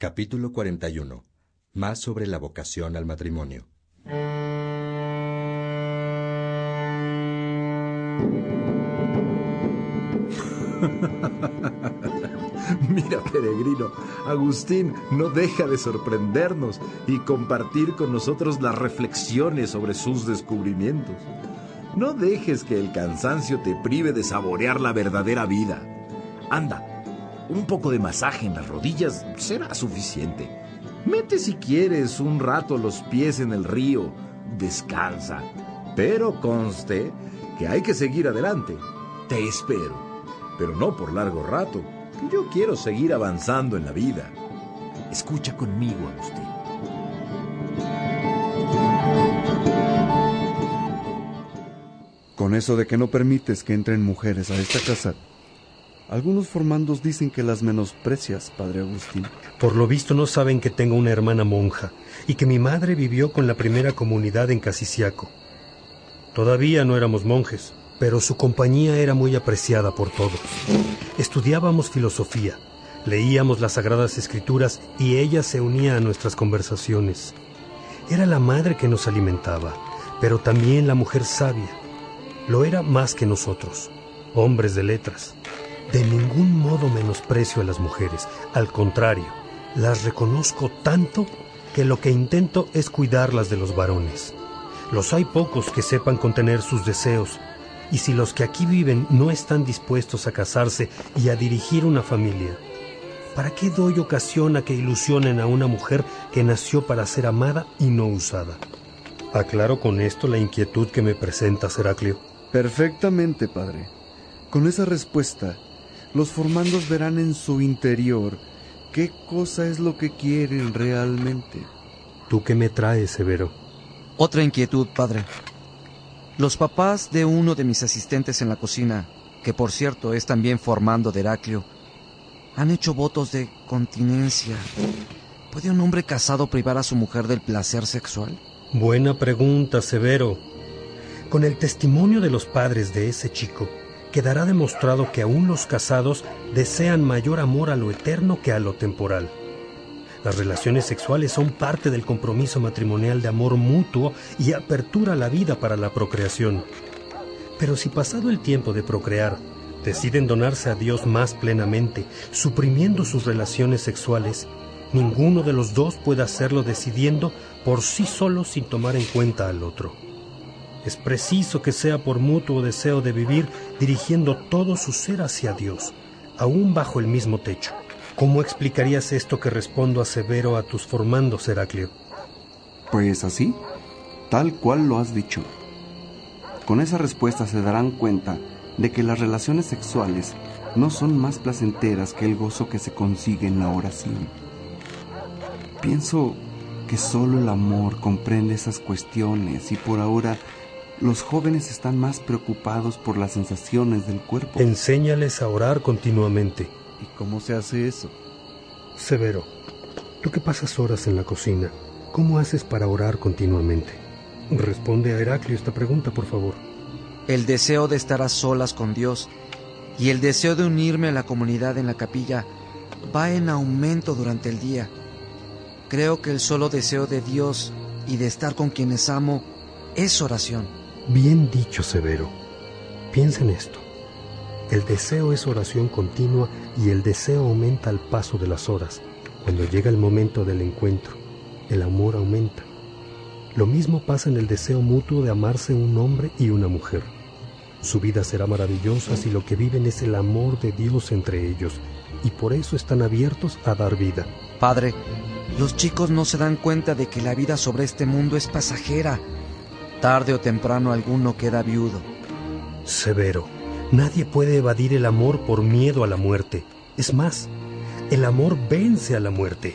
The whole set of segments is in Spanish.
Capítulo 41. Más sobre la vocación al matrimonio. Mira, peregrino, Agustín no deja de sorprendernos y compartir con nosotros las reflexiones sobre sus descubrimientos. No dejes que el cansancio te prive de saborear la verdadera vida. Anda, un poco de masaje en las rodillas será suficiente. Mete si quieres un rato los pies en el río, descansa, pero conste que hay que seguir adelante. Te espero, pero no por largo rato, que yo quiero seguir avanzando en la vida. Escucha conmigo, Agustín. Con eso de que no permites que entren mujeres a esta casa, algunos formandos dicen que las menosprecias, padre Agustín. Por lo visto no saben que tengo una hermana monja y que mi madre vivió con la primera comunidad en Casiciaco. Todavía no éramos monjes, pero su compañía era muy apreciada por todos. Estudiábamos filosofía, leíamos las sagradas escrituras y ella se unía a nuestras conversaciones. Era la madre que nos alimentaba, pero también la mujer sabia. Lo era más que nosotros, hombres de letras. De ningún modo menosprecio a las mujeres, al contrario, las reconozco tanto que lo que intento es cuidarlas de los varones. Los hay pocos que sepan contener sus deseos, y si los que aquí viven no están dispuestos a casarse y a dirigir una familia, ¿para qué doy ocasión a que ilusionen a una mujer que nació para ser amada y no usada? Aclaro con esto la inquietud que me presenta Heraclio. Perfectamente, padre. Con esa respuesta, los formandos verán en su interior qué cosa es lo que quieren realmente. ¿Tú qué me traes, Severo? Otra inquietud, padre. Los papás de uno de mis asistentes en la cocina, que por cierto es también formando de Heraclio, han hecho votos de continencia. ¿Puede un hombre casado privar a su mujer del placer sexual? Buena pregunta, Severo. Con el testimonio de los padres de ese chico, quedará demostrado que aún los casados desean mayor amor a lo eterno que a lo temporal. Las relaciones sexuales son parte del compromiso matrimonial de amor mutuo y apertura a la vida para la procreación. Pero si pasado el tiempo de procrear, deciden donarse a Dios más plenamente, suprimiendo sus relaciones sexuales, ninguno de los dos puede hacerlo decidiendo por sí solo sin tomar en cuenta al otro. Es preciso que sea por mutuo deseo de vivir dirigiendo todo su ser hacia Dios, aún bajo el mismo techo. ¿Cómo explicarías esto que respondo a Severo a tus formandos, Heraclio? Pues así, tal cual lo has dicho. Con esa respuesta se darán cuenta de que las relaciones sexuales no son más placenteras que el gozo que se consigue en la oración. Pienso que solo el amor comprende esas cuestiones y por ahora los jóvenes están más preocupados por las sensaciones del cuerpo. Enséñales a orar continuamente. ¿Y cómo se hace eso? Severo, tú que pasas horas en la cocina, ¿cómo haces para orar continuamente? Responde a Heraclio esta pregunta, por favor. El deseo de estar a solas con Dios y el deseo de unirme a la comunidad en la capilla va en aumento durante el día. Creo que el solo deseo de Dios y de estar con quienes amo es oración. Bien dicho, Severo. Piensa en esto. El deseo es oración continua y el deseo aumenta al paso de las horas. Cuando llega el momento del encuentro, el amor aumenta. Lo mismo pasa en el deseo mutuo de amarse un hombre y una mujer. Su vida será maravillosa si lo que viven es el amor de Dios entre ellos, y por eso están abiertos a dar vida. Padre, los chicos no se dan cuenta de que la vida sobre este mundo es pasajera. Tarde o temprano alguno queda viudo. Severo, nadie puede evadir el amor por miedo a la muerte. Es más, el amor vence a la muerte.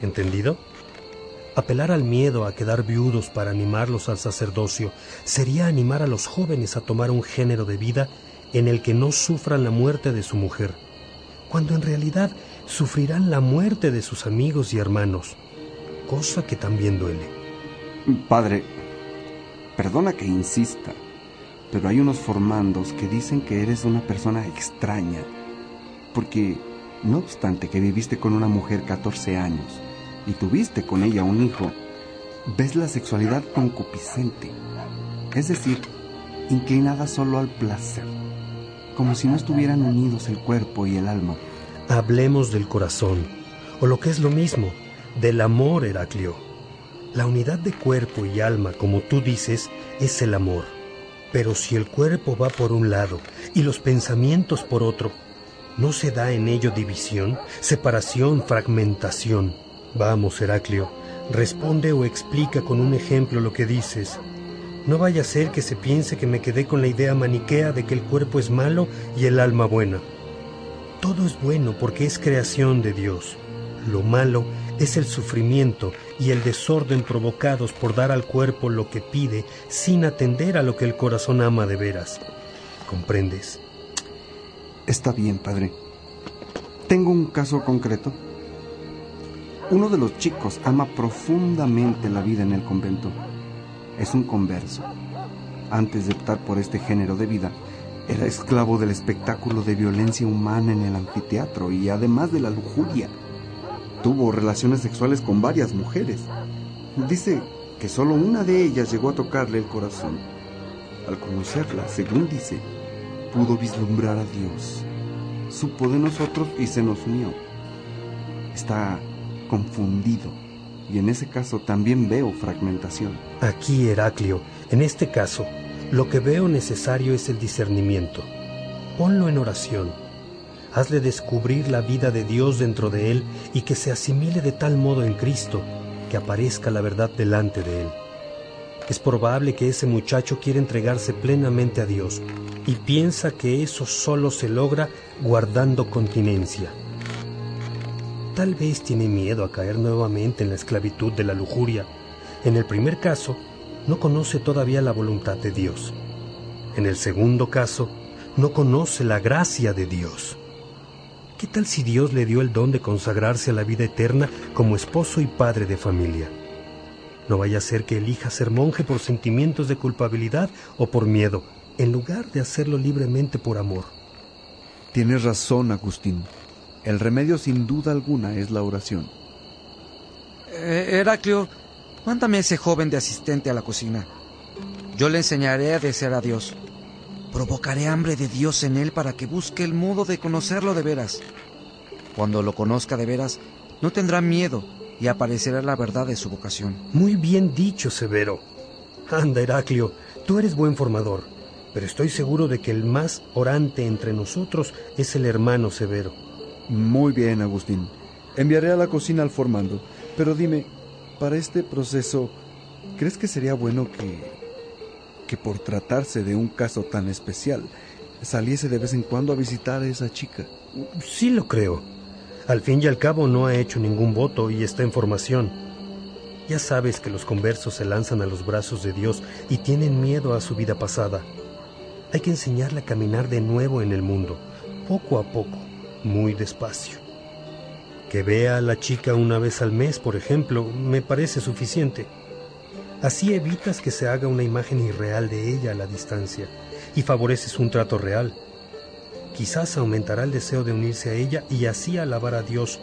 ¿Entendido? Apelar al miedo a quedar viudos para animarlos al sacerdocio sería animar a los jóvenes a tomar un género de vida en el que no sufran la muerte de su mujer, cuando en realidad sufrirán la muerte de sus amigos y hermanos, cosa que también duele. Padre, perdona que insista, pero hay unos formandos que dicen que eres una persona extraña, porque No obstante que viviste con una mujer 14 años y tuviste con ella un hijo, ves la sexualidad concupiscente, es decir, inclinada solo al placer, como si no estuvieran unidos el cuerpo y el alma. Hablemos del corazón, o lo que es lo mismo, del amor, Heraclio. La unidad de cuerpo y alma, como tú dices, es el amor. Pero si el cuerpo va por un lado y los pensamientos por otro, ¿no se da en ello división, separación, fragmentación? Vamos, Heraclio, responde o explica con un ejemplo lo que dices. No vaya a ser que se piense que me quedé con la idea maniquea de que el cuerpo es malo y el alma buena. Todo es bueno porque es creación de Dios. Lo malo es el sufrimiento y el desorden provocados por dar al cuerpo lo que pide sin atender a lo que el corazón ama de veras. ¿Comprendes? Está bien, padre. Tengo un caso concreto. Uno de los chicos ama profundamente la vida en el convento. Es un converso. Antes de optar por este género de vida, era esclavo del espectáculo de violencia humana en el anfiteatro y además de la lujuria. Tuvo relaciones sexuales con varias mujeres. Dice que solo una de ellas llegó a tocarle el corazón. Al conocerla, según dice, pudo vislumbrar a Dios. Supo de nosotros y se nos unió. Está confundido y en ese caso también veo fragmentación. Aquí, Heraclio, en este caso, lo que veo necesario es el discernimiento. Ponlo en oración hazle descubrir la vida de Dios dentro de él y que se asimile de tal modo en Cristo que aparezca la verdad delante de él. Es probable que ese muchacho quiera entregarse plenamente a Dios y piensa que eso solo se logra guardando continencia. Tal vez tiene miedo a caer nuevamente en la esclavitud de la lujuria. En el primer caso, no conoce todavía la voluntad de Dios. En el segundo caso, no conoce la gracia de Dios. ¿Qué tal si Dios le dio el don de consagrarse a la vida eterna como esposo y padre de familia? No vaya a ser que elija ser monje por sentimientos de culpabilidad o por miedo, en lugar de hacerlo libremente por amor. Tienes razón, Agustín. El remedio sin duda alguna es la oración. Eh, Heraclio, mándame a ese joven de asistente a la cocina. Yo le enseñaré a desear a Dios. Provocaré hambre de Dios en él para que busque el modo de conocerlo de veras. Cuando lo conozca de veras, no tendrá miedo y aparecerá la verdad de su vocación. Muy bien dicho, Severo. Anda, Heraclio, tú eres buen formador, pero estoy seguro de que el más orante entre nosotros es el hermano Severo. Muy bien, Agustín. Enviaré a la cocina al formando, pero dime, para este proceso, ¿crees que sería bueno que que por tratarse de un caso tan especial, saliese de vez en cuando a visitar a esa chica. Sí lo creo. Al fin y al cabo no ha hecho ningún voto y está en formación. Ya sabes que los conversos se lanzan a los brazos de Dios y tienen miedo a su vida pasada. Hay que enseñarle a caminar de nuevo en el mundo, poco a poco, muy despacio. Que vea a la chica una vez al mes, por ejemplo, me parece suficiente. Así evitas que se haga una imagen irreal de ella a la distancia y favoreces un trato real. Quizás aumentará el deseo de unirse a ella y así alabar a Dios.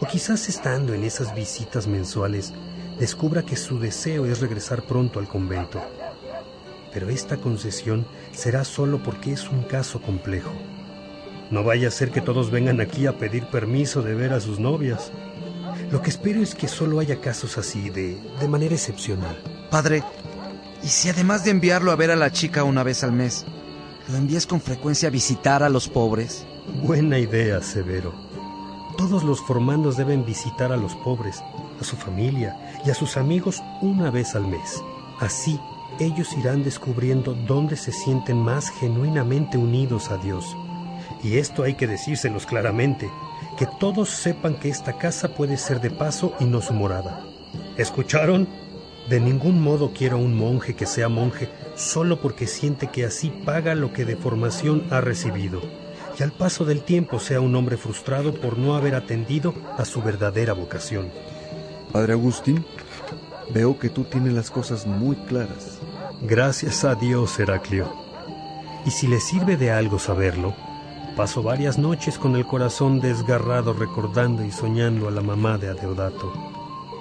O quizás estando en esas visitas mensuales, descubra que su deseo es regresar pronto al convento. Pero esta concesión será solo porque es un caso complejo. No vaya a ser que todos vengan aquí a pedir permiso de ver a sus novias. Lo que espero es que solo haya casos así, de, de manera excepcional. Padre, ¿y si además de enviarlo a ver a la chica una vez al mes, lo envías con frecuencia a visitar a los pobres? Buena idea, Severo. Todos los formandos deben visitar a los pobres, a su familia y a sus amigos una vez al mes. Así, ellos irán descubriendo dónde se sienten más genuinamente unidos a Dios. Y esto hay que decírselos claramente, que todos sepan que esta casa puede ser de paso y no su morada. ¿Escucharon? De ningún modo quiero un monje que sea monje solo porque siente que así paga lo que de formación ha recibido, y al paso del tiempo sea un hombre frustrado por no haber atendido a su verdadera vocación. Padre Agustín, veo que tú tienes las cosas muy claras. Gracias a Dios, Heraclio. Y si le sirve de algo saberlo, Paso varias noches con el corazón desgarrado recordando y soñando a la mamá de Adeodato,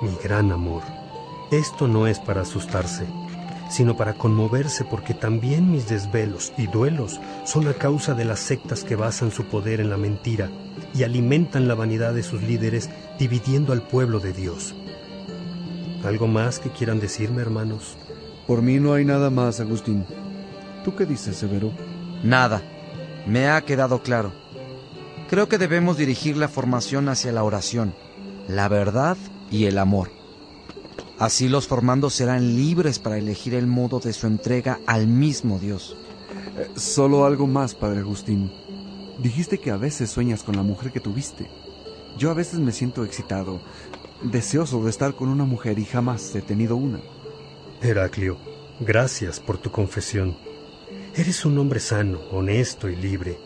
mi gran amor. Esto no es para asustarse, sino para conmoverse porque también mis desvelos y duelos son a causa de las sectas que basan su poder en la mentira y alimentan la vanidad de sus líderes dividiendo al pueblo de Dios. ¿Algo más que quieran decirme, hermanos? Por mí no hay nada más, Agustín. ¿Tú qué dices, Severo? Nada. Me ha quedado claro. Creo que debemos dirigir la formación hacia la oración, la verdad y el amor. Así los formandos serán libres para elegir el modo de su entrega al mismo Dios. Eh, solo algo más, Padre Agustín. Dijiste que a veces sueñas con la mujer que tuviste. Yo a veces me siento excitado, deseoso de estar con una mujer y jamás he tenido una. Heraclio, gracias por tu confesión. Eres un hombre sano, honesto y libre.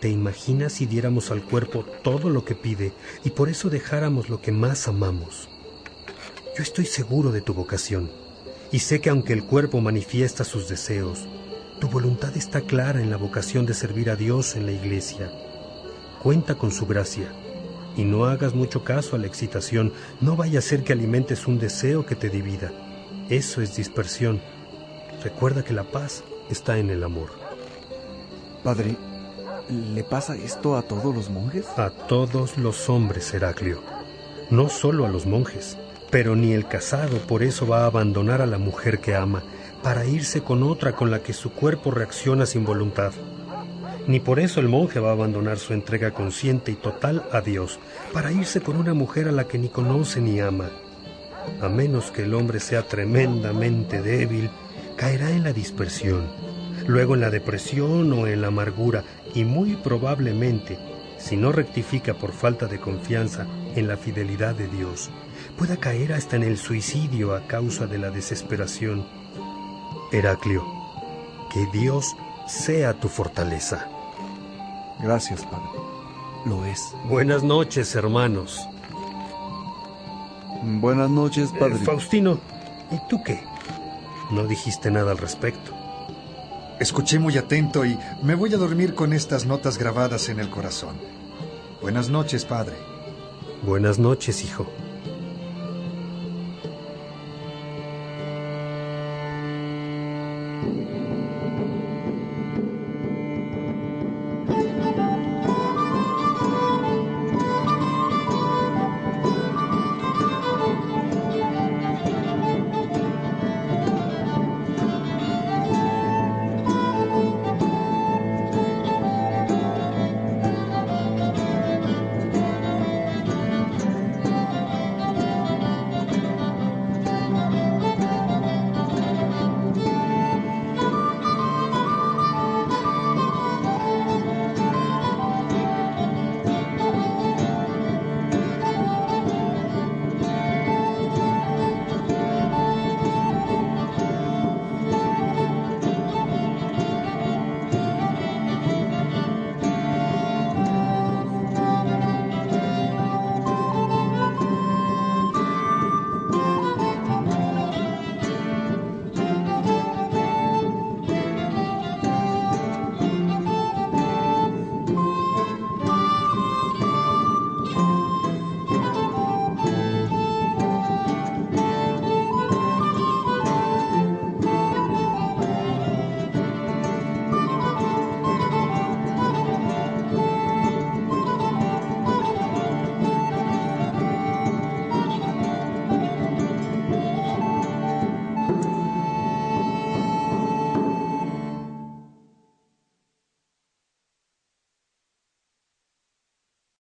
¿Te imaginas si diéramos al cuerpo todo lo que pide y por eso dejáramos lo que más amamos? Yo estoy seguro de tu vocación y sé que aunque el cuerpo manifiesta sus deseos, tu voluntad está clara en la vocación de servir a Dios en la iglesia. Cuenta con su gracia y no hagas mucho caso a la excitación, no vaya a ser que alimentes un deseo que te divida. Eso es dispersión. Recuerda que la paz está en el amor. Padre, ¿le pasa esto a todos los monjes? A todos los hombres, Heraclio. No solo a los monjes. Pero ni el casado por eso va a abandonar a la mujer que ama para irse con otra con la que su cuerpo reacciona sin voluntad. Ni por eso el monje va a abandonar su entrega consciente y total a Dios para irse con una mujer a la que ni conoce ni ama. A menos que el hombre sea tremendamente débil, caerá en la dispersión, luego en la depresión o en la amargura y muy probablemente, si no rectifica por falta de confianza en la fidelidad de Dios, pueda caer hasta en el suicidio a causa de la desesperación. Heraclio, que Dios sea tu fortaleza. Gracias, Padre. Lo es. Buenas noches, hermanos. Buenas noches, Padre. Eh, Faustino, ¿y tú qué? No dijiste nada al respecto. Escuché muy atento y me voy a dormir con estas notas grabadas en el corazón. Buenas noches, padre. Buenas noches, hijo.